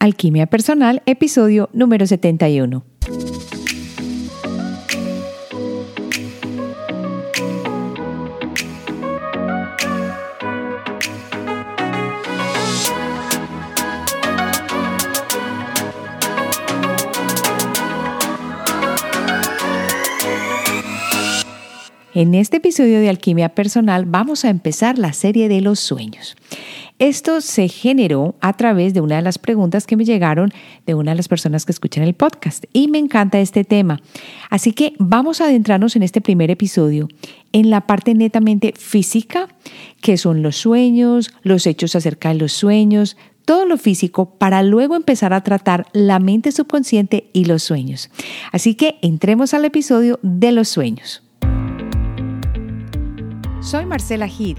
Alquimia Personal, episodio número 71. En este episodio de Alquimia Personal vamos a empezar la serie de los sueños. Esto se generó a través de una de las preguntas que me llegaron de una de las personas que escuchan el podcast y me encanta este tema. Así que vamos a adentrarnos en este primer episodio en la parte netamente física, que son los sueños, los hechos acerca de los sueños, todo lo físico para luego empezar a tratar la mente subconsciente y los sueños. Así que entremos al episodio de los sueños. Soy Marcela Gid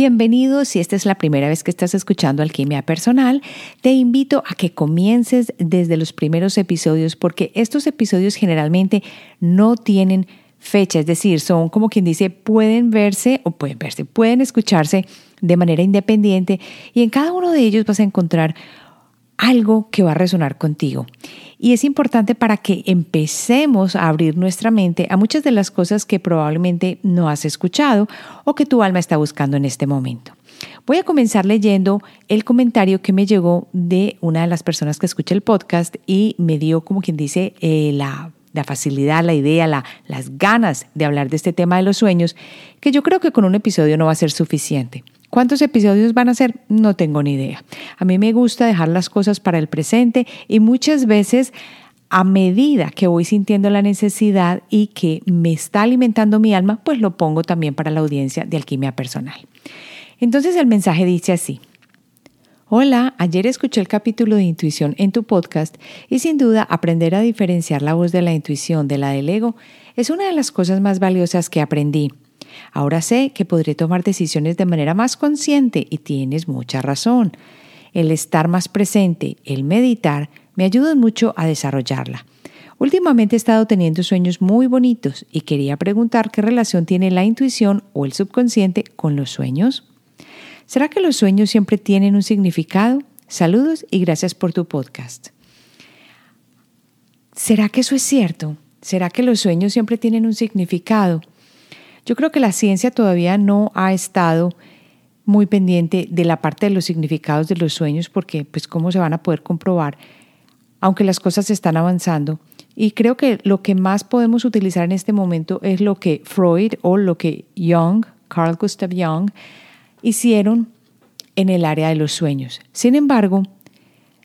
Bienvenidos, si esta es la primera vez que estás escuchando Alquimia Personal, te invito a que comiences desde los primeros episodios porque estos episodios generalmente no tienen fecha, es decir, son como quien dice, pueden verse o pueden verse, pueden escucharse de manera independiente y en cada uno de ellos vas a encontrar algo que va a resonar contigo. Y es importante para que empecemos a abrir nuestra mente a muchas de las cosas que probablemente no has escuchado o que tu alma está buscando en este momento. Voy a comenzar leyendo el comentario que me llegó de una de las personas que escucha el podcast y me dio, como quien dice, eh, la, facilidad, la idea, la, las ganas de hablar de este tema de los sueños, que yo creo que con un episodio no va a ser suficiente. ¿Cuántos episodios van a ser? No tengo ni idea. A mí me gusta dejar las cosas para el presente y muchas veces a medida que voy sintiendo la necesidad y que me está alimentando mi alma, pues lo pongo también para la audiencia de alquimia personal. Entonces el mensaje dice así. Hola, ayer escuché el capítulo de intuición en tu podcast y sin duda aprender a diferenciar la voz de la intuición de la del ego es una de las cosas más valiosas que aprendí. Ahora sé que podré tomar decisiones de manera más consciente y tienes mucha razón. El estar más presente, el meditar, me ayudan mucho a desarrollarla. Últimamente he estado teniendo sueños muy bonitos y quería preguntar qué relación tiene la intuición o el subconsciente con los sueños. ¿Será que los sueños siempre tienen un significado? Saludos y gracias por tu podcast. ¿Será que eso es cierto? ¿Será que los sueños siempre tienen un significado? Yo creo que la ciencia todavía no ha estado muy pendiente de la parte de los significados de los sueños porque pues cómo se van a poder comprobar aunque las cosas están avanzando. Y creo que lo que más podemos utilizar en este momento es lo que Freud o lo que Jung, Carl Gustav Jung, hicieron en el área de los sueños. Sin embargo,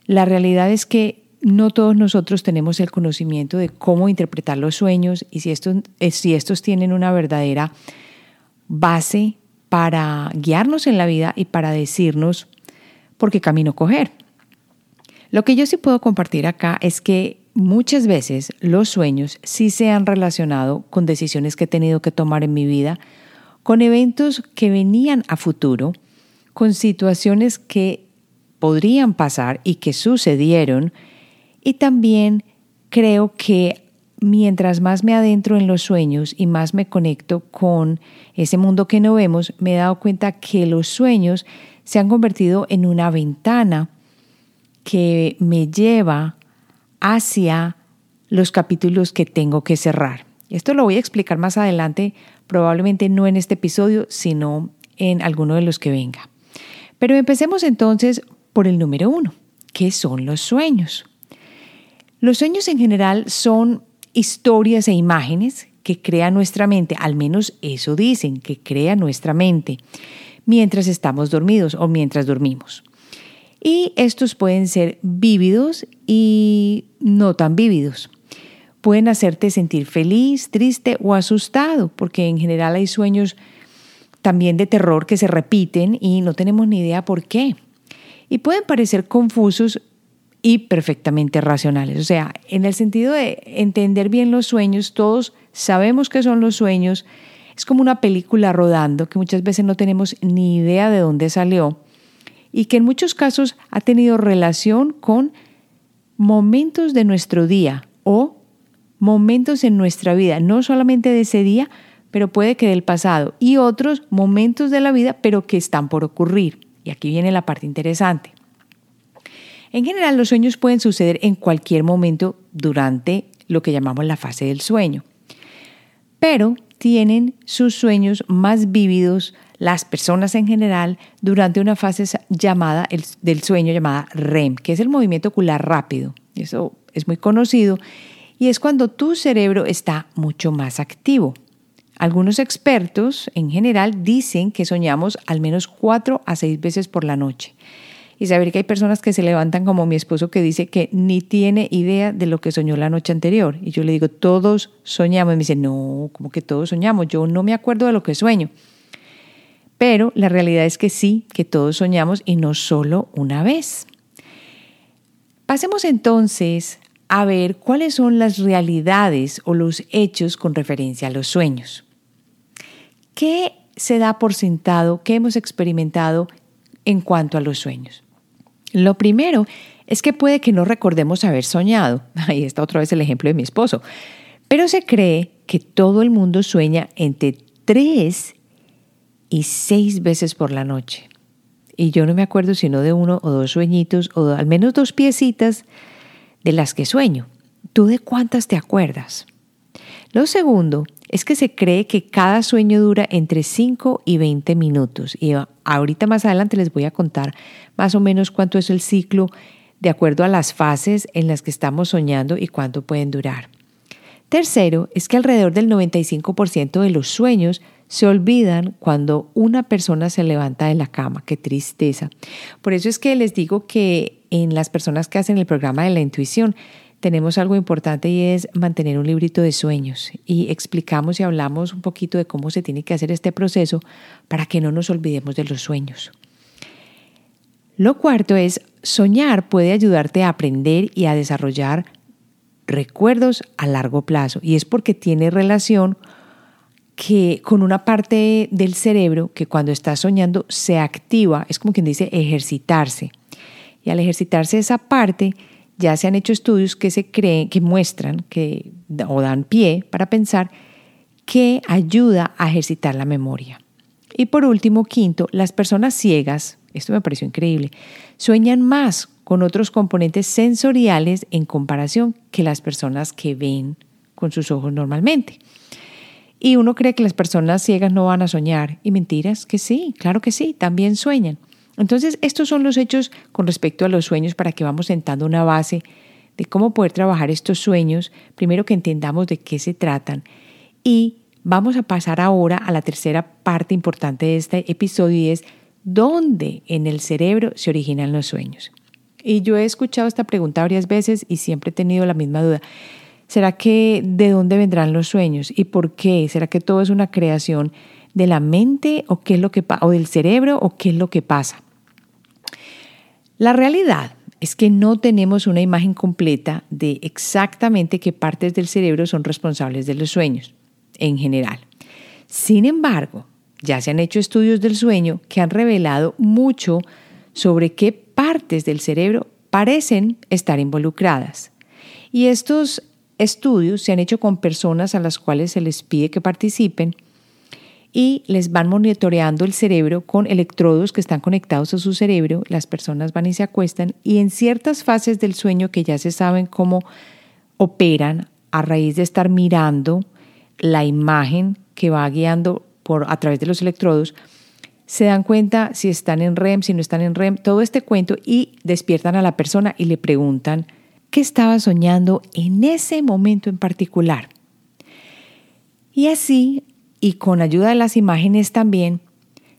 la realidad es que no todos nosotros tenemos el conocimiento de cómo interpretar los sueños y si estos, eh, si estos tienen una verdadera base para guiarnos en la vida y para decirnos por qué camino coger. Lo que yo sí puedo compartir acá es que muchas veces los sueños sí se han relacionado con decisiones que he tenido que tomar en mi vida, con eventos que venían a futuro, con situaciones que podrían pasar y que sucedieron, y también creo que mientras más me adentro en los sueños y más me conecto con ese mundo que no vemos, me he dado cuenta que los sueños se han convertido en una ventana que me lleva hacia los capítulos que tengo que cerrar. Esto lo voy a explicar más adelante, probablemente no en este episodio, sino en alguno de los que venga. Pero empecemos entonces por el número uno, ¿qué son los sueños? Los sueños en general son historias e imágenes que crea nuestra mente, al menos eso dicen, que crea nuestra mente, mientras estamos dormidos o mientras dormimos. Y estos pueden ser vívidos y no tan vívidos. Pueden hacerte sentir feliz, triste o asustado, porque en general hay sueños también de terror que se repiten y no tenemos ni idea por qué. Y pueden parecer confusos y perfectamente racionales. O sea, en el sentido de entender bien los sueños, todos sabemos qué son los sueños. Es como una película rodando que muchas veces no tenemos ni idea de dónde salió y que en muchos casos ha tenido relación con momentos de nuestro día o momentos en nuestra vida, no solamente de ese día, pero puede que del pasado y otros momentos de la vida, pero que están por ocurrir. Y aquí viene la parte interesante. En general, los sueños pueden suceder en cualquier momento durante lo que llamamos la fase del sueño, pero tienen sus sueños más vívidos las personas en general durante una fase llamada el, del sueño llamada REM, que es el movimiento ocular rápido. Eso es muy conocido y es cuando tu cerebro está mucho más activo. Algunos expertos en general dicen que soñamos al menos cuatro a seis veces por la noche y saber que hay personas que se levantan como mi esposo que dice que ni tiene idea de lo que soñó la noche anterior. Y yo le digo, todos soñamos. Y me dice, no, como que todos soñamos, yo no me acuerdo de lo que sueño. Pero la realidad es que sí, que todos soñamos y no solo una vez. Pasemos entonces a ver cuáles son las realidades o los hechos con referencia a los sueños. ¿Qué se da por sentado, qué hemos experimentado en cuanto a los sueños. Lo primero es que puede que no recordemos haber soñado. Ahí está otra vez el ejemplo de mi esposo. Pero se cree que todo el mundo sueña entre tres y seis veces por la noche. Y yo no me acuerdo sino de uno o dos sueñitos o al menos dos piecitas de las que sueño. ¿Tú de cuántas te acuerdas? Lo segundo es que se cree que cada sueño dura entre 5 y 20 minutos. Y ahorita más adelante les voy a contar más o menos cuánto es el ciclo de acuerdo a las fases en las que estamos soñando y cuánto pueden durar. Tercero, es que alrededor del 95% de los sueños se olvidan cuando una persona se levanta de la cama. Qué tristeza. Por eso es que les digo que en las personas que hacen el programa de la intuición, tenemos algo importante y es mantener un librito de sueños y explicamos y hablamos un poquito de cómo se tiene que hacer este proceso para que no nos olvidemos de los sueños. Lo cuarto es, soñar puede ayudarte a aprender y a desarrollar recuerdos a largo plazo y es porque tiene relación que con una parte del cerebro que cuando estás soñando se activa, es como quien dice ejercitarse. Y al ejercitarse esa parte, ya se han hecho estudios que se creen, que muestran que, o dan pie para pensar que ayuda a ejercitar la memoria. Y por último, quinto, las personas ciegas, esto me pareció increíble, sueñan más con otros componentes sensoriales en comparación que las personas que ven con sus ojos normalmente. Y uno cree que las personas ciegas no van a soñar. Y mentiras, que sí, claro que sí, también sueñan. Entonces, estos son los hechos con respecto a los sueños para que vamos sentando una base de cómo poder trabajar estos sueños, primero que entendamos de qué se tratan. Y vamos a pasar ahora a la tercera parte importante de este episodio y es dónde en el cerebro se originan los sueños. Y yo he escuchado esta pregunta varias veces y siempre he tenido la misma duda. ¿Será que de dónde vendrán los sueños y por qué? ¿Será que todo es una creación de la mente o qué es lo que o del cerebro o qué es lo que pasa. La realidad es que no tenemos una imagen completa de exactamente qué partes del cerebro son responsables de los sueños en general. Sin embargo, ya se han hecho estudios del sueño que han revelado mucho sobre qué partes del cerebro parecen estar involucradas. Y estos estudios se han hecho con personas a las cuales se les pide que participen y les van monitoreando el cerebro con electrodos que están conectados a su cerebro. Las personas van y se acuestan y en ciertas fases del sueño que ya se saben cómo operan a raíz de estar mirando la imagen que va guiando por, a través de los electrodos, se dan cuenta si están en REM, si no están en REM, todo este cuento y despiertan a la persona y le preguntan qué estaba soñando en ese momento en particular. Y así y con ayuda de las imágenes también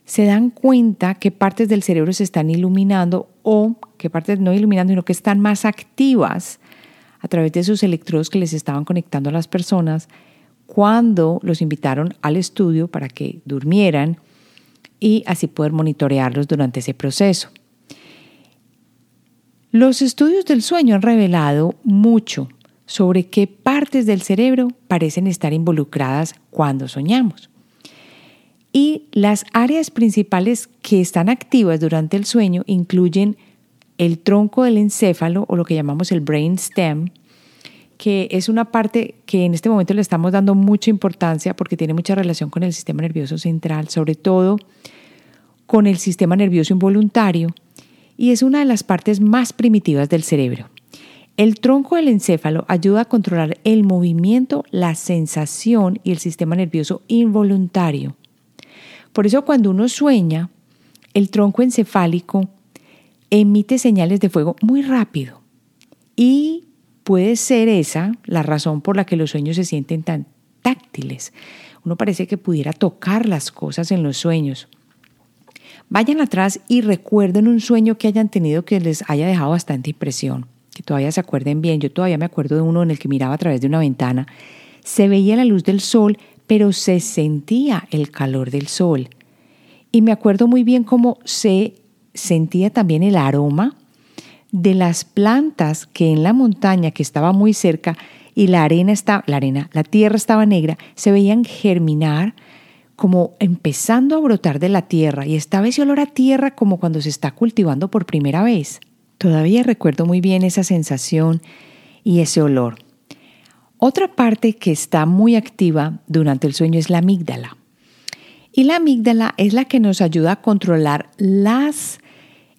se dan cuenta que partes del cerebro se están iluminando o que partes no iluminando, sino que están más activas a través de esos electrodos que les estaban conectando a las personas cuando los invitaron al estudio para que durmieran y así poder monitorearlos durante ese proceso. Los estudios del sueño han revelado mucho sobre qué partes del cerebro parecen estar involucradas cuando soñamos. Y las áreas principales que están activas durante el sueño incluyen el tronco del encéfalo o lo que llamamos el brain stem, que es una parte que en este momento le estamos dando mucha importancia porque tiene mucha relación con el sistema nervioso central, sobre todo con el sistema nervioso involuntario y es una de las partes más primitivas del cerebro. El tronco del encéfalo ayuda a controlar el movimiento, la sensación y el sistema nervioso involuntario. Por eso cuando uno sueña, el tronco encefálico emite señales de fuego muy rápido y puede ser esa la razón por la que los sueños se sienten tan táctiles. Uno parece que pudiera tocar las cosas en los sueños. Vayan atrás y recuerden un sueño que hayan tenido que les haya dejado bastante impresión, que todavía se acuerden bien. Yo todavía me acuerdo de uno en el que miraba a través de una ventana. Se veía la luz del sol, pero se sentía el calor del sol. Y me acuerdo muy bien cómo se sentía también el aroma de las plantas que en la montaña que estaba muy cerca y la arena estaba, la arena, la tierra estaba negra, se veían germinar como empezando a brotar de la tierra y estaba ese olor a tierra como cuando se está cultivando por primera vez. Todavía recuerdo muy bien esa sensación y ese olor. Otra parte que está muy activa durante el sueño es la amígdala. Y la amígdala es la que nos ayuda a controlar las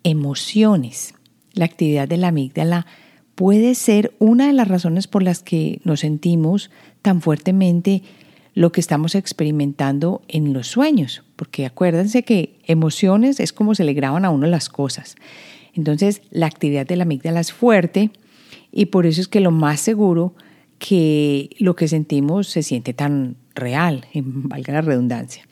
emociones. La actividad de la amígdala puede ser una de las razones por las que nos sentimos tan fuertemente lo que estamos experimentando en los sueños, porque acuérdense que emociones es como se le graban a uno las cosas. Entonces, la actividad de la amígdala es fuerte y por eso es que lo más seguro que lo que sentimos se siente tan real, valga la redundancia.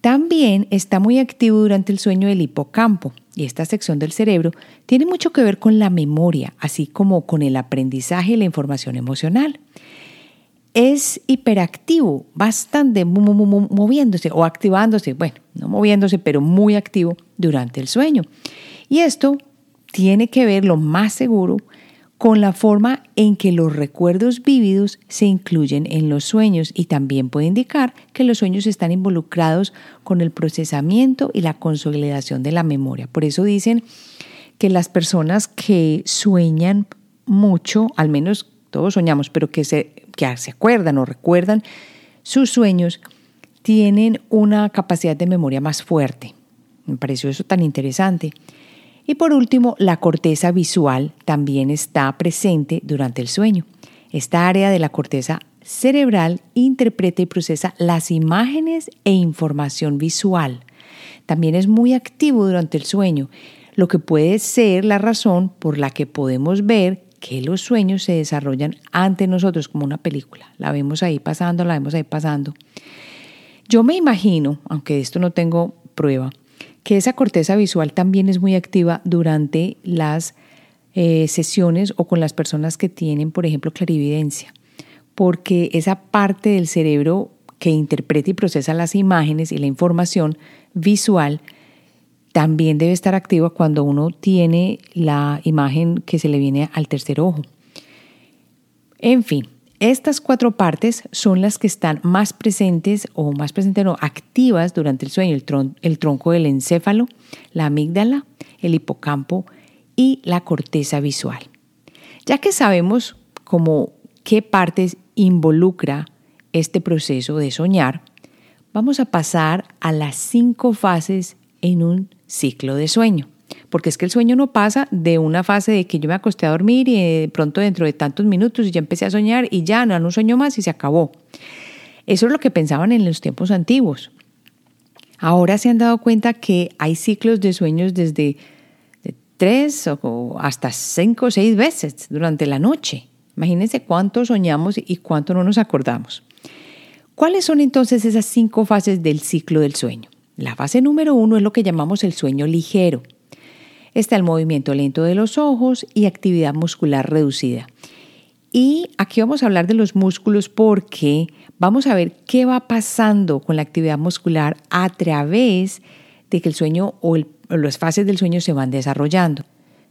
También está muy activo durante el sueño el hipocampo y esta sección del cerebro tiene mucho que ver con la memoria, así como con el aprendizaje y la información emocional es hiperactivo, bastante moviéndose o activándose, bueno, no moviéndose, pero muy activo durante el sueño. Y esto tiene que ver, lo más seguro, con la forma en que los recuerdos vívidos se incluyen en los sueños y también puede indicar que los sueños están involucrados con el procesamiento y la consolidación de la memoria. Por eso dicen que las personas que sueñan mucho, al menos todos soñamos, pero que se que se acuerdan o recuerdan sus sueños, tienen una capacidad de memoria más fuerte. Me pareció eso tan interesante. Y por último, la corteza visual también está presente durante el sueño. Esta área de la corteza cerebral interpreta y procesa las imágenes e información visual. También es muy activo durante el sueño, lo que puede ser la razón por la que podemos ver que los sueños se desarrollan ante nosotros como una película. La vemos ahí pasando, la vemos ahí pasando. Yo me imagino, aunque esto no tengo prueba, que esa corteza visual también es muy activa durante las eh, sesiones o con las personas que tienen, por ejemplo, clarividencia, porque esa parte del cerebro que interpreta y procesa las imágenes y la información visual también debe estar activa cuando uno tiene la imagen que se le viene al tercer ojo. En fin, estas cuatro partes son las que están más presentes o más presentes no, activas durante el sueño, el, el tronco del encéfalo, la amígdala, el hipocampo y la corteza visual. Ya que sabemos cómo qué partes involucra este proceso de soñar, vamos a pasar a las cinco fases en un ciclo de sueño. Porque es que el sueño no pasa de una fase de que yo me acosté a dormir y pronto dentro de tantos minutos ya empecé a soñar y ya no, no sueño más y se acabó. Eso es lo que pensaban en los tiempos antiguos. Ahora se han dado cuenta que hay ciclos de sueños desde tres o hasta cinco o seis veces durante la noche. Imagínense cuánto soñamos y cuánto no nos acordamos. ¿Cuáles son entonces esas cinco fases del ciclo del sueño? La fase número uno es lo que llamamos el sueño ligero. Está el movimiento lento de los ojos y actividad muscular reducida. Y aquí vamos a hablar de los músculos porque vamos a ver qué va pasando con la actividad muscular a través de que el sueño o, las fases del sueño se van desarrollando.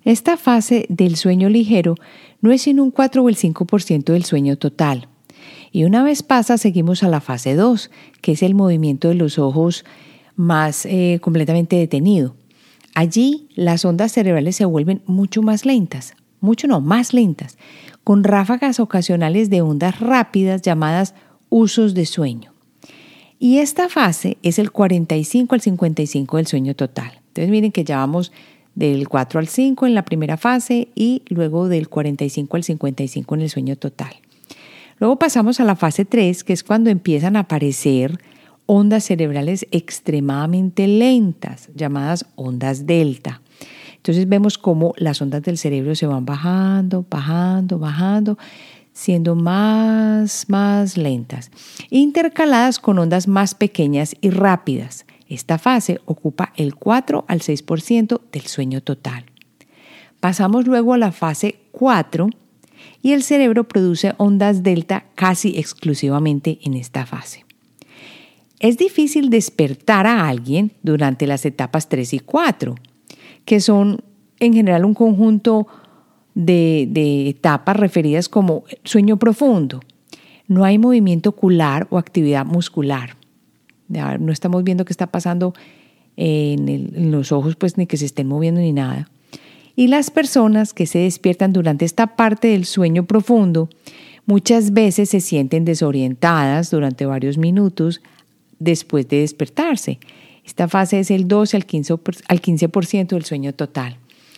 Esta fase del sueño ligero no es sino un 4 o el 5% del sueño total. Y una vez pasa, seguimos a la fase 2, que es el movimiento de los ojos más eh, completamente detenido. Allí las ondas cerebrales se vuelven mucho más lentas, mucho no, más lentas, con ráfagas ocasionales de ondas rápidas llamadas usos de sueño. Y esta fase es el 45 al 55 del sueño total. Entonces miren que ya vamos del 4 al 5 en la primera fase y luego del 45 al 55 en el sueño total. Luego pasamos a la fase 3, que es cuando empiezan a aparecer ondas cerebrales extremadamente lentas, llamadas ondas delta. Entonces vemos cómo las ondas del cerebro se van bajando, bajando, bajando, siendo más, más lentas, intercaladas con ondas más pequeñas y rápidas. Esta fase ocupa el 4 al 6% del sueño total. Pasamos luego a la fase 4 y el cerebro produce ondas delta casi exclusivamente en esta fase. Es difícil despertar a alguien durante las etapas 3 y 4, que son en general un conjunto de, etapas referidas como sueño profundo. No hay movimiento ocular o actividad muscular. No estamos viendo qué está pasando en, en, los ojos, pues ni que se estén moviendo ni nada. Y las personas que se despiertan durante esta parte del sueño profundo muchas veces se sienten desorientadas durante varios minutos después de despertarse. Esta fase es el 12 al 15%, al 15 del sueño total.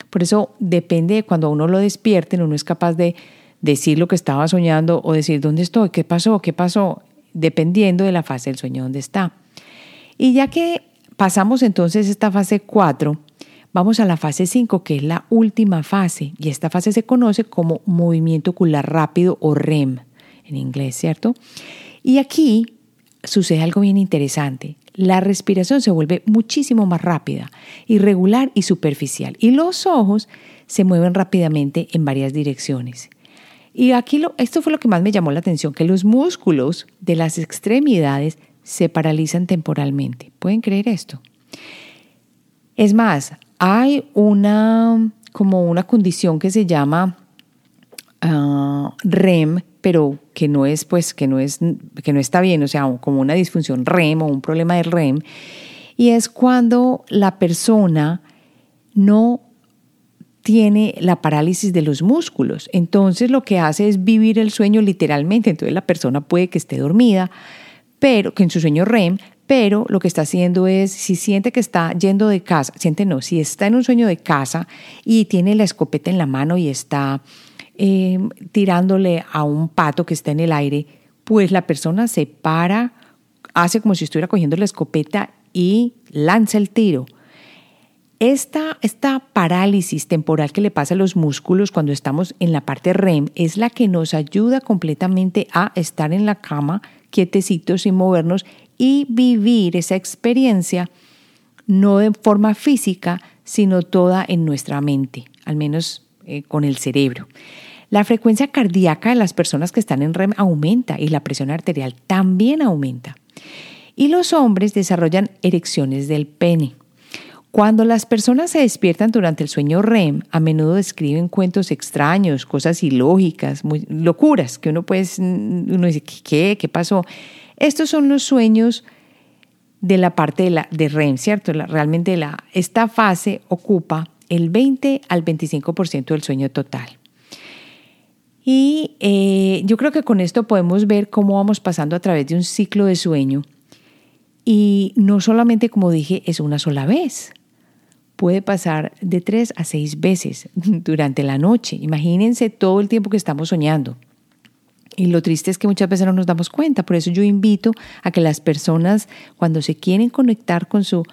Por eso depende de cuando uno lo despierten, uno es capaz de decir lo que estaba soñando o decir dónde estoy, qué pasó, qué pasó, dependiendo de la fase del sueño donde está. Y ya que pasamos entonces esta fase 4, vamos a la fase 5, que es la última fase, y esta fase se conoce como movimiento ocular rápido o REM en inglés, ¿cierto? Y aquí sucede algo bien interesante. La respiración se vuelve muchísimo más rápida, irregular y superficial. Y los ojos se mueven rápidamente en varias direcciones. Y aquí esto fue lo que más me llamó la atención, que los músculos de las extremidades se paralizan temporalmente. ¿Pueden creer esto? Es más, hay una como una condición que se llama ah, REM, pero que no es, pues, que no es, que no está bien, o sea, como una disfunción REM o un problema de REM, y es cuando la persona no tiene la parálisis de los músculos. Entonces lo que hace es vivir el sueño literalmente. Entonces la persona puede que esté dormida, pero que en su sueño REM, pero lo que está haciendo es, si siente que está yendo de casa, siente no, si está en un sueño de casa y tiene la escopeta en la mano y está Em, tirándole a un pato que está en el aire, pues la persona se para, hace como si estuviera cogiendo la escopeta y lanza el tiro. Esta, esta, parálisis temporal que le pasa a los músculos cuando estamos en la parte REM es la que nos ayuda completamente a estar en la cama quietecitos sin movernos y vivir esa experiencia no de forma física, sino toda en nuestra mente, al menos eh, con el cerebro. La frecuencia cardíaca de las personas que están en REM aumenta y la presión arterial también aumenta. Y los hombres desarrollan erecciones del pene. Cuando las personas se despiertan durante el sueño REM, a menudo describen cuentos extraños, cosas ilógicas, muy, locuras, que uno puede, uno dice, ¿qué? ¿Qué pasó? Estos son los sueños de la parte de, la, de REM, ¿cierto? realmente la, esta fase ocupa el 20 al 25% del sueño total. Y eh, yo creo que con esto podemos ver cómo vamos pasando a través de un ciclo de sueño. Y no solamente, como dije, es una sola vez. Puede pasar de tres a seis veces durante la noche. Imagínense todo el tiempo que estamos soñando. Y lo triste es que muchas veces no nos damos cuenta. Por eso yo invito a que las personas, cuando se quieren conectar con su,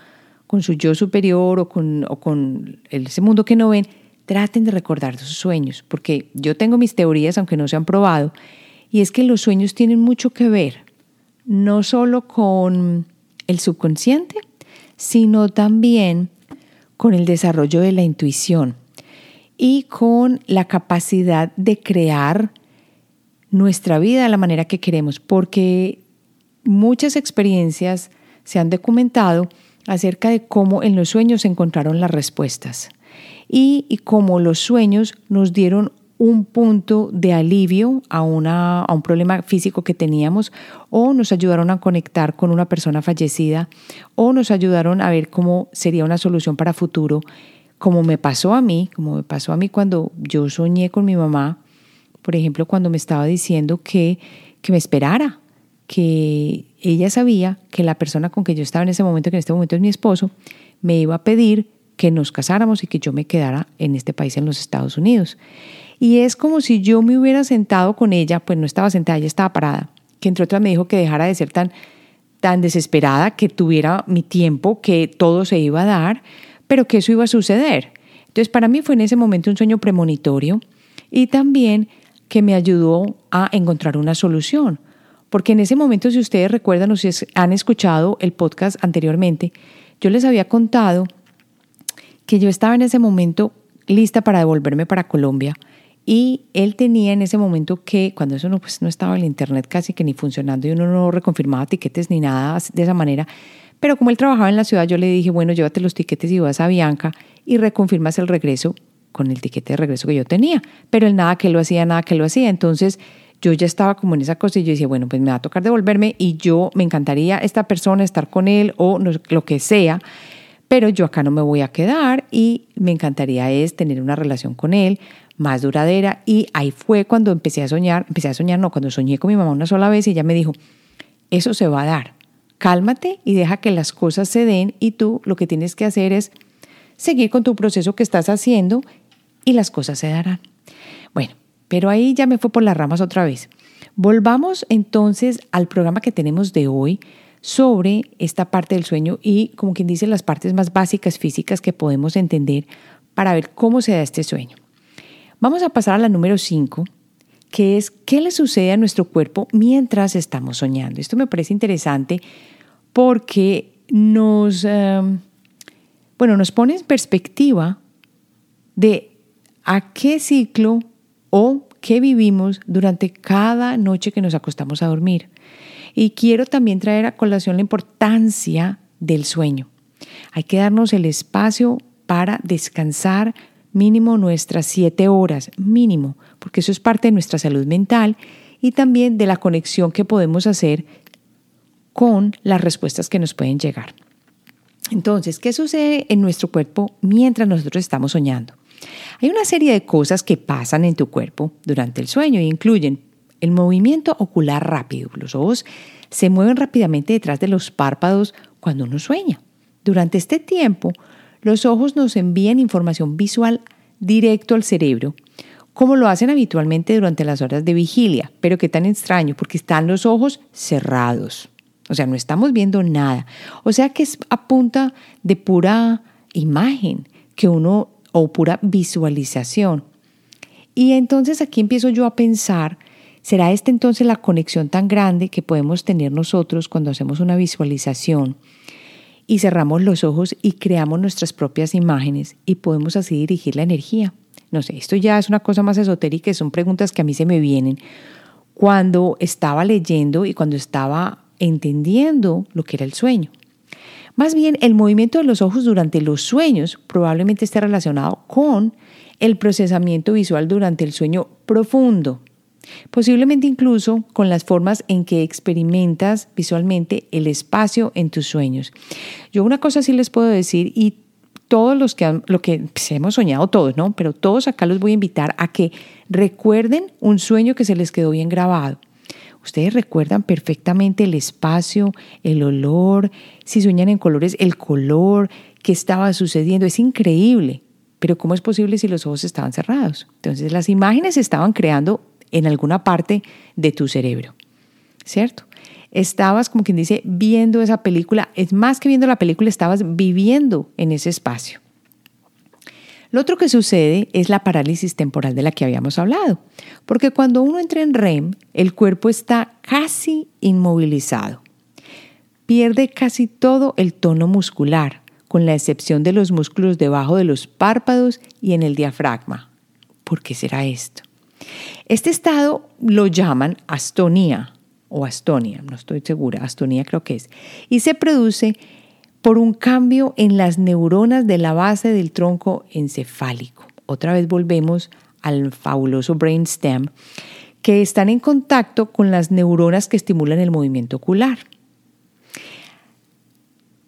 con su yo superior o con, con ese mundo que no ven, traten de recordar sus sueños, porque yo tengo mis teorías, aunque no se han probado, y es que los sueños tienen mucho que ver, no solo con el subconsciente, sino también con el desarrollo de la intuición y con la capacidad de crear nuestra vida de la manera que queremos, porque muchas experiencias se han documentado acerca de cómo en los sueños se encontraron las respuestas. y, y como los sueños nos dieron un punto de alivio a, una, a un problema físico que teníamos o nos ayudaron a conectar con una persona fallecida o nos ayudaron a ver cómo sería una solución para futuro, como me pasó a mí, como me pasó a mí cuando yo soñé con mi mamá, por ejemplo, cuando me estaba diciendo que, que me esperara, que ella sabía que la persona con que yo estaba en ese momento, que en este momento es mi esposo, me iba a pedir que nos casáramos y que yo me quedara en este país, en los Estados Unidos. Y es como si yo me hubiera sentado con ella, pues no estaba sentada, ella estaba parada, que entre otras me dijo que dejara de ser tan, tan desesperada, que tuviera mi tiempo, que todo se iba a dar, pero que eso iba a suceder. Entonces para mí fue en ese momento un sueño premonitorio y también que me ayudó a encontrar una solución. Porque en ese momento, si ustedes recuerdan o si han escuchado el podcast anteriormente, yo les había contado que yo estaba en ese momento lista para devolverme para Colombia y él tenía en ese momento que, cuando eso no, pues no estaba el internet casi que ni funcionando y uno no reconfirmaba tiquetes ni nada de esa manera, pero como él trabajaba en la ciudad, yo le dije, bueno, llévate los tiquetes y vas a Bianca y reconfirmas el regreso con el tiquete de regreso que yo tenía. Pero él nada que lo hacía, nada que lo hacía. Entonces yo ya estaba como en esa cosa y yo decía, bueno, pues me va a tocar devolverme y yo me encantaría esta persona, estar con él o lo que sea pero yo acá no me voy a quedar y me encantaría es tener una relación con él más duradera y ahí fue cuando empecé a soñar, empecé a soñar, no, cuando soñé con mi mamá una sola vez y ella me dijo, eso se va a dar, cálmate y deja que las cosas se den y tú lo que tienes que hacer es seguir con tu proceso que estás haciendo y las cosas se darán. Bueno, pero ahí ya me fue por las ramas otra vez. Volvamos entonces al programa que tenemos de hoy, sobre esta parte del sueño y, como quien dice, las partes más básicas físicas que podemos entender para ver cómo se da este sueño. Vamos a pasar a la número 5, que es qué le sucede a nuestro cuerpo mientras estamos soñando. Esto me parece interesante porque nos, em, bueno, nos pone en perspectiva de a qué ciclo o qué vivimos durante cada noche que nos acostamos a dormir. Y quiero también traer a colación la importancia del sueño. Hay que darnos el espacio para descansar mínimo nuestras siete horas, mínimo, porque eso es parte de nuestra salud mental y también de la conexión que podemos hacer con las respuestas que nos pueden llegar. Entonces, ¿qué sucede en nuestro cuerpo mientras nosotros estamos soñando? Hay una serie de cosas que pasan en tu cuerpo durante el sueño y incluyen el movimiento ocular rápido. Los ojos se mueven rápidamente detrás de los párpados cuando uno sueña. Durante este tiempo, los ojos nos envían información visual directo al cerebro, como lo hacen habitualmente durante las horas de vigilia. Pero qué tan extraño, porque están los ojos cerrados. O sea, no estamos viendo nada. O sea que es a punta de pura imagen que uno o pura visualización. Y entonces aquí empiezo yo a pensar ¿Será esta entonces la conexión tan grande que podemos tener nosotros cuando hacemos una visualización y cerramos los ojos y creamos nuestras propias imágenes y podemos así dirigir la energía? No sé, esto ya es una cosa más esotérica, son preguntas que a mí se me vienen cuando estaba leyendo y cuando estaba entendiendo lo que era el sueño. Más bien, el movimiento de los ojos durante los sueños probablemente esté relacionado con el procesamiento visual durante el sueño profundo posiblemente incluso con las formas en que experimentas visualmente el espacio en tus sueños. Yo una cosa sí les puedo decir y todos los que, lo que pues, hemos soñado todos, ¿no? Pero todos acá los voy a invitar a que recuerden un sueño que se les quedó bien grabado. Ustedes recuerdan perfectamente el espacio, el olor, si sueñan en colores, el color, qué estaba sucediendo. Es increíble. Pero ¿cómo es posible si los ojos estaban cerrados? Entonces las imágenes se estaban creando en alguna parte de tu cerebro, ¿cierto? Estabas, como quien dice, viendo esa película, es más que viendo la película, estabas viviendo en ese espacio. Lo otro que sucede es la parálisis temporal de la que habíamos hablado, porque cuando uno entra en REM, el cuerpo está casi inmovilizado. Pierde casi todo el tono muscular, con la excepción de los músculos debajo de los párpados y en el diafragma. ¿Por qué será esto? Este estado lo llaman astonía o astonia, no estoy segura, astonía creo que es, y se produce por un cambio en las neuronas de la base del tronco encefálico. Otra vez volvemos al fabuloso brainstem, que están en contacto con las neuronas que estimulan el movimiento ocular.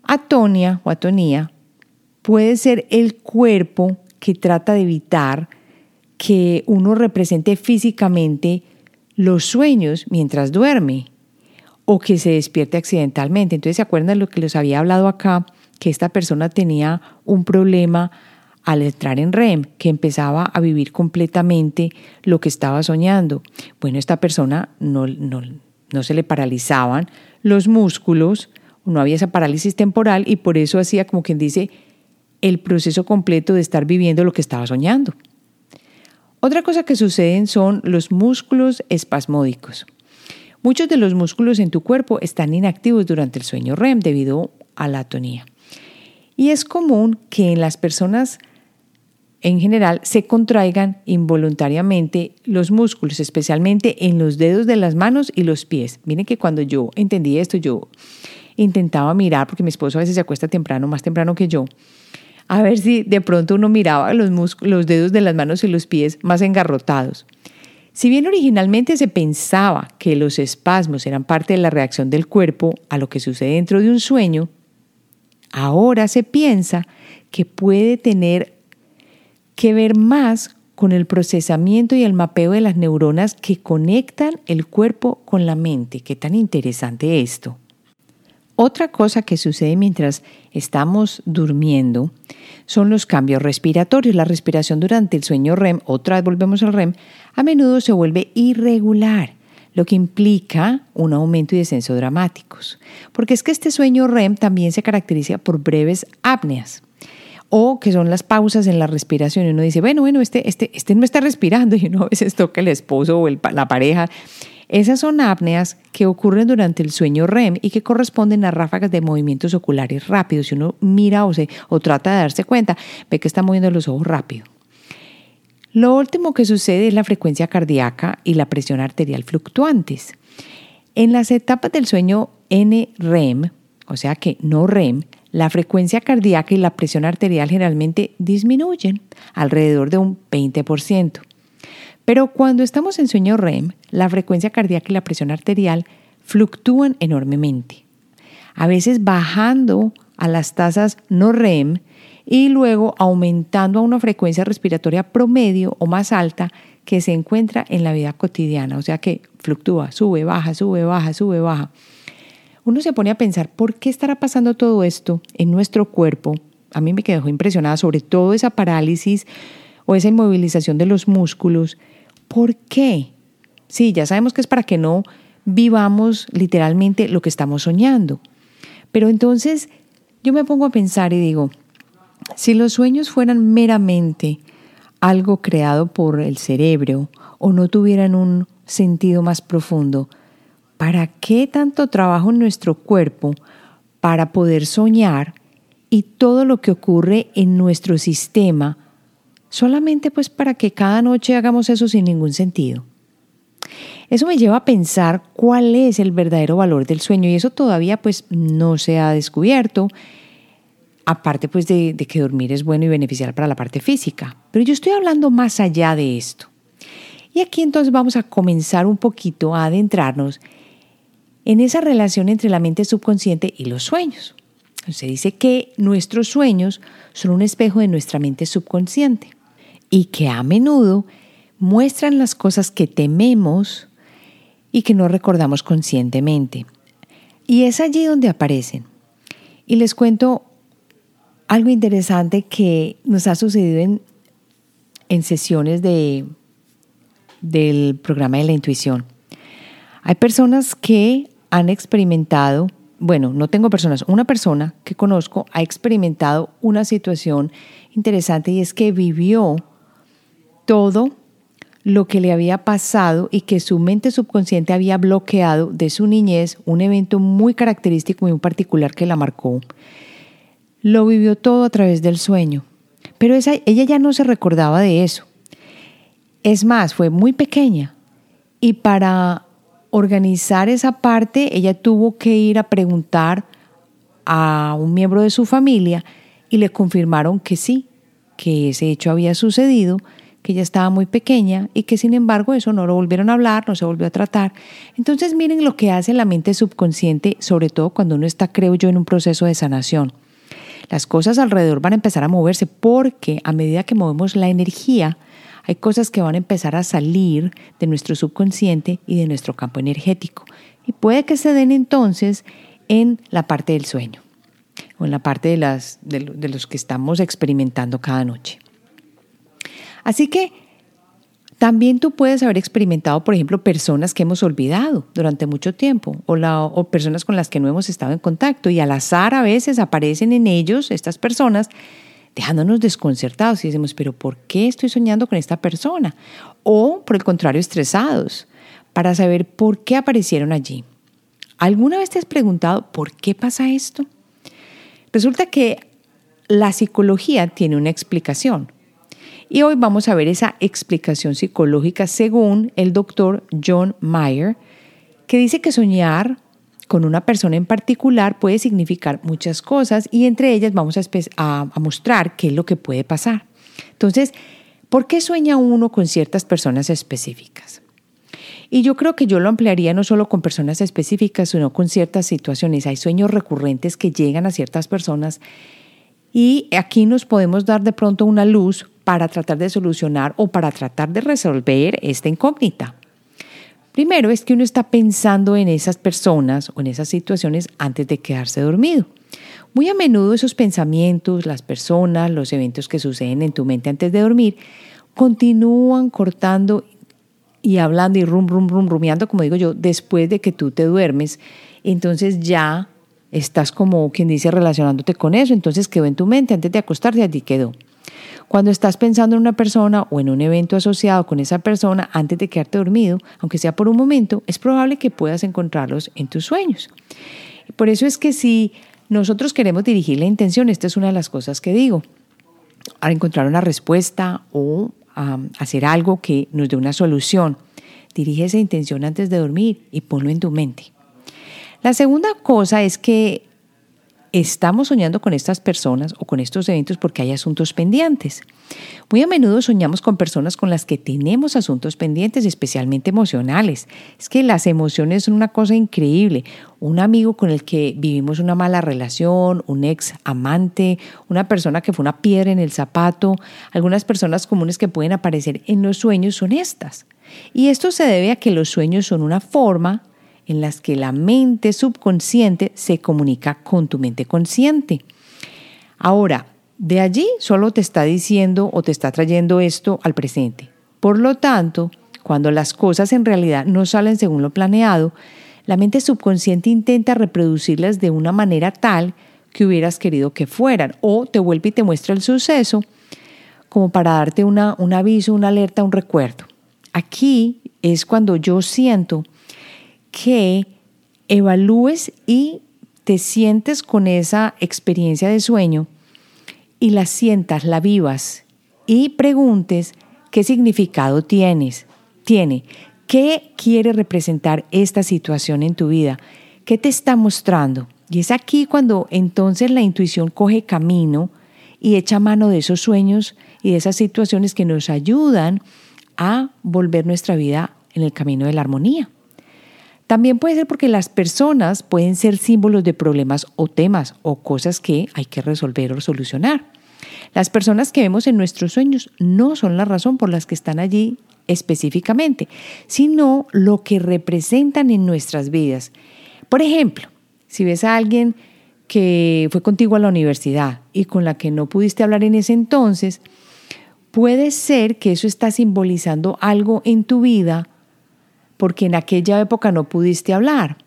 Atonia o atonía puede ser el cuerpo que trata de evitar que uno represente físicamente los sueños mientras duerme o que se despierte accidentalmente. Entonces, ¿se acuerdan de lo que les había hablado acá? Que esta persona tenía un problema al entrar en REM, que empezaba a vivir completamente lo que estaba soñando. Bueno, esta persona no, no, no se le paralizaban los músculos, no había esa parálisis temporal y por eso hacía como quien dice el proceso completo de estar viviendo lo que estaba soñando. Otra cosa que suceden son los músculos espasmódicos. Muchos de los músculos en tu cuerpo están inactivos durante el sueño REM debido a la atonía. Y es común que en las personas en general se contraigan involuntariamente los músculos, especialmente en los dedos de las manos y los pies. Miren que cuando yo entendí esto, yo intentaba mirar, porque mi esposo a veces se acuesta temprano, más temprano que yo, a ver si de pronto uno miraba los, los dedos de las manos y los pies más engarrotados. Si bien originalmente se pensaba que los espasmos eran parte de la reacción del cuerpo a lo que sucede dentro de un sueño, ahora se piensa que puede tener que ver más con el procesamiento y el mapeo de las neuronas que conectan el cuerpo con la mente. Qué tan interesante esto. Otra cosa que sucede mientras estamos durmiendo son los cambios respiratorios. La respiración durante el sueño REM, otra vez volvemos al REM, a menudo se vuelve irregular, lo que implica un aumento y descenso dramáticos. Porque es que este sueño REM también se caracteriza por breves apneas o que son las pausas en la respiración. Y uno dice, bueno, bueno, este, este, este no está respirando y uno a veces toca el esposo o la pareja esas son apneas que ocurren durante el sueño REM y que corresponden a ráfagas de movimientos oculares rápidos. Si uno mira o, o trata de darse cuenta, ve que está moviendo los ojos rápido. Lo último que sucede es la frecuencia cardíaca y la presión arterial fluctuantes. En las etapas del sueño NREM, o sea que no REM, la frecuencia cardíaca y la presión arterial generalmente disminuyen alrededor de un 20%. Pero cuando estamos en sueño REM, la frecuencia cardíaca y la presión arterial fluctúan enormemente, a veces bajando a las tasas no REM y luego aumentando a una frecuencia respiratoria promedio o más alta que se encuentra en la vida cotidiana, o sea que fluctúa, sube, baja, sube, baja, sube, baja. Uno se pone a pensar, ¿por qué estará pasando todo esto en nuestro cuerpo? A mí me quedó impresionada sobre todo esa parálisis o esa inmovilización de los músculos ¿Por qué? Sí, ya sabemos que es para que no vivamos literalmente lo que estamos soñando. Pero entonces yo me pongo a pensar y digo, si los sueños fueran meramente algo creado por el cerebro o no tuvieran un sentido más profundo, ¿para qué tanto trabajo en nuestro cuerpo para poder soñar y todo lo que ocurre en nuestro sistema solamente pues para que cada noche hagamos eso sin ningún sentido. Eso me lleva a pensar cuál es el verdadero valor del sueño y eso todavía pues no se ha descubierto, aparte pues de, de que dormir es bueno y beneficial para la parte física. Pero yo estoy hablando más allá de esto. Y aquí entonces vamos a comenzar un poquito a adentrarnos en esa relación entre la mente subconsciente y los sueños. Se dice que nuestros sueños son un espejo de nuestra mente subconsciente y que a menudo muestran las cosas que tememos y que no recordamos conscientemente. Y es allí donde aparecen. Y les cuento algo interesante que nos ha sucedido en, en sesiones de, del programa de la intuición. Hay personas que han experimentado, bueno, no tengo personas, una persona que conozco ha experimentado una situación interesante y es que vivió todo lo que le había pasado y que su mente subconsciente había bloqueado de su niñez, un evento muy característico y muy particular que la marcó. Lo vivió todo a través del sueño, pero esa, ella ya no se recordaba de eso. Es más, fue muy pequeña y para organizar esa parte ella tuvo que ir a preguntar a un miembro de su familia y le confirmaron que sí, que ese hecho había sucedido, que ella estaba muy pequeña y que sin embargo eso no lo volvieron a hablar, no se volvió a tratar. Entonces miren lo que hace la mente subconsciente, sobre todo cuando uno está, creo yo, en un proceso de sanación. Las cosas alrededor van a empezar a moverse porque a medida que movemos la energía, hay cosas que van a empezar a salir de nuestro subconsciente y de nuestro campo energético. Y puede que se den entonces en la parte del sueño o en la parte de, las, de los que estamos experimentando cada noche. Así que también tú puedes haber experimentado, por ejemplo, personas que hemos olvidado durante mucho tiempo o, personas con las que no hemos estado en contacto y al azar a veces aparecen en ellos estas personas dejándonos desconcertados y decimos, pero ¿por qué estoy soñando con esta persona? O por el contrario, estresados para saber por qué aparecieron allí. ¿Alguna vez te has preguntado por qué pasa esto? Resulta que la psicología tiene una explicación. Y hoy vamos a ver esa explicación psicológica según el doctor John Mayer, que dice que soñar con una persona en particular puede significar muchas cosas y entre ellas vamos a, mostrar qué es lo que puede pasar. Entonces, ¿por qué sueña uno con ciertas personas específicas? Y yo creo que yo lo ampliaría no solo con personas específicas, sino con ciertas situaciones. Hay sueños recurrentes que llegan a ciertas personas y aquí nos podemos dar de pronto una luz para tratar de solucionar o para tratar de resolver esta incógnita. Primero es que uno está pensando en esas personas o en esas situaciones antes de quedarse dormido. Muy a menudo esos pensamientos, las personas, los eventos que suceden en tu mente antes de dormir, continúan cortando y hablando y rum, rum, rum, rumiando, como digo yo, después de que tú te duermes. Entonces ya estás como quien dice relacionándote con eso, entonces quedó en tu mente antes de acostarte, allí quedó. Cuando estás pensando en una persona o en un evento asociado con esa persona antes de quedarte dormido, aunque sea por un momento, es probable que puedas encontrarlos en tus sueños. Por eso es que si nosotros queremos dirigir la intención, esta es una de las cosas que digo, a encontrar una respuesta o a hacer algo que nos dé una solución, dirige esa intención antes de dormir y ponlo en tu mente. La segunda cosa es que estamos soñando con estas personas o con estos eventos porque hay asuntos pendientes. Muy a menudo soñamos con personas con las que tenemos asuntos pendientes, especialmente emocionales. Es que las emociones son una cosa increíble. Un amigo con el que vivimos una mala relación, un ex amante, una persona que fue una piedra en el zapato, algunas personas comunes que pueden aparecer en los sueños son estas. Y esto se debe a que los sueños son una forma en las que la mente subconsciente se comunica con tu mente consciente. Ahora, de allí solo te está diciendo o te está trayendo esto al presente. Por lo tanto, cuando las cosas en realidad no salen según lo planeado, la mente subconsciente intenta reproducirlas de una manera tal que hubieras querido que fueran o te vuelve y te muestra el suceso como para darte una, un aviso, una alerta, un recuerdo. Aquí es cuando yo siento que evalúes y te sientes con esa experiencia de sueño y la sientas, la vivas y preguntes qué significado tienes, tiene, qué quiere representar esta situación en tu vida, qué te está mostrando. Y es aquí cuando entonces la intuición coge camino y echa mano de esos sueños y de esas situaciones que nos ayudan a volver nuestra vida en el camino de la armonía. También puede ser porque las personas pueden ser símbolos de problemas o temas o cosas que hay que resolver o solucionar. Las personas que vemos en nuestros sueños no son la razón por las que están allí específicamente, sino lo que representan en nuestras vidas. Por ejemplo, si ves a alguien que fue contigo a la universidad y con la que no pudiste hablar en ese entonces, puede ser que eso está simbolizando algo en tu vida porque en aquella época no pudiste hablar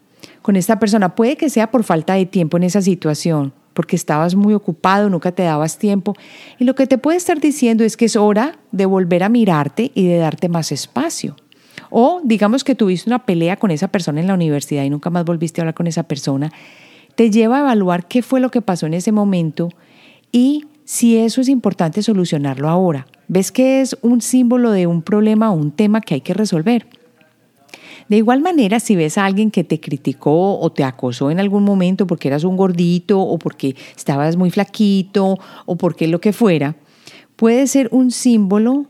con esta persona. Puede que sea por falta de tiempo en esa situación, porque estabas muy ocupado, nunca te dabas tiempo. Y lo que te puede estar diciendo es que es hora de volver a mirarte y de darte más espacio. O digamos que tuviste una pelea con esa persona en la universidad y nunca más volviste a hablar con esa persona. Te lleva a evaluar qué fue lo que pasó en ese momento y si eso es importante solucionarlo ahora. ¿Ves que es un símbolo de un problema o un tema que hay que resolver? De igual manera, si ves a alguien que te criticó o te acosó en algún momento porque eras un gordito o porque estabas muy flaquito o porque lo que fuera, puede ser un símbolo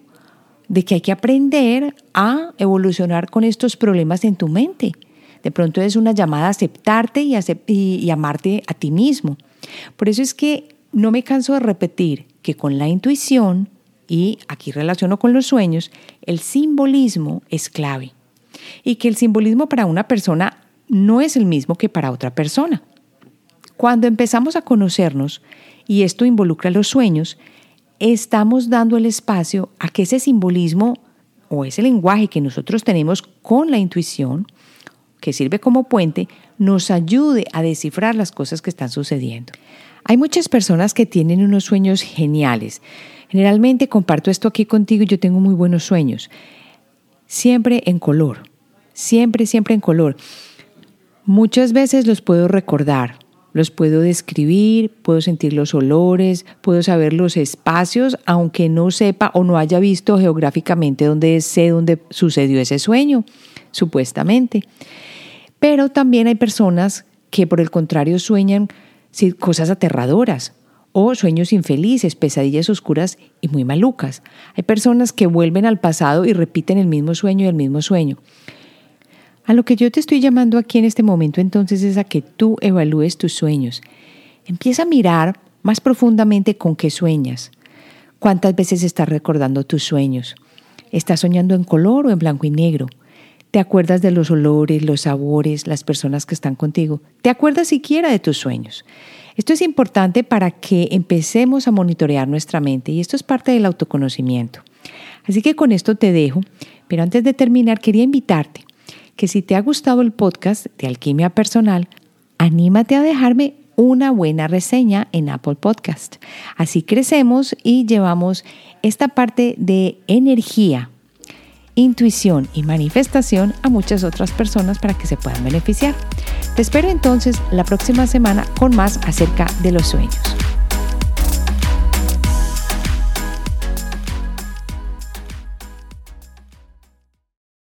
de que hay que aprender a evolucionar con estos problemas en tu mente. De pronto es una llamada a aceptarte y, y, amarte a ti mismo. Por eso es que no me canso de repetir que con la intuición, y aquí relaciono con los sueños, el simbolismo es clave. Y que el simbolismo para una persona no es el mismo que para otra persona. Cuando empezamos a conocernos, y esto involucra los sueños, estamos dando el espacio a que ese simbolismo o ese lenguaje que nosotros tenemos con la intuición, que sirve como puente, nos ayude a descifrar las cosas que están sucediendo. Hay muchas personas que tienen unos sueños geniales. Generalmente comparto esto aquí contigo yo tengo muy buenos sueños. Siempre en color. Siempre, siempre en color. Muchas veces los puedo recordar, los puedo describir, puedo sentir los olores, puedo saber los espacios, aunque no sepa o no haya visto geográficamente dónde sé dónde sucedió ese sueño, supuestamente. Pero también hay personas que por el contrario sueñan cosas aterradoras o sueños infelices, pesadillas oscuras y muy malucas. Hay personas que vuelven al pasado y repiten el mismo sueño y el mismo sueño. A lo que yo te estoy llamando aquí en este momento entonces es a que tú evalúes tus sueños. Empieza a mirar más profundamente con qué sueñas. ¿Cuántas veces estás recordando tus sueños? ¿Estás soñando en color o en blanco y negro? ¿Te acuerdas de los olores, los sabores, las personas que están contigo? ¿Te acuerdas siquiera de tus sueños? Esto es importante para que empecemos a monitorear nuestra mente y esto es parte del autoconocimiento. Así que con esto te dejo, pero antes de terminar quería invitarte que si te ha gustado el podcast de Alquimia Personal, anímate a dejarme una buena reseña en Apple Podcast. Así crecemos y llevamos esta parte de energía intuición y manifestación a muchas otras personas para que se puedan beneficiar. Te espero entonces la próxima semana con más acerca de los sueños.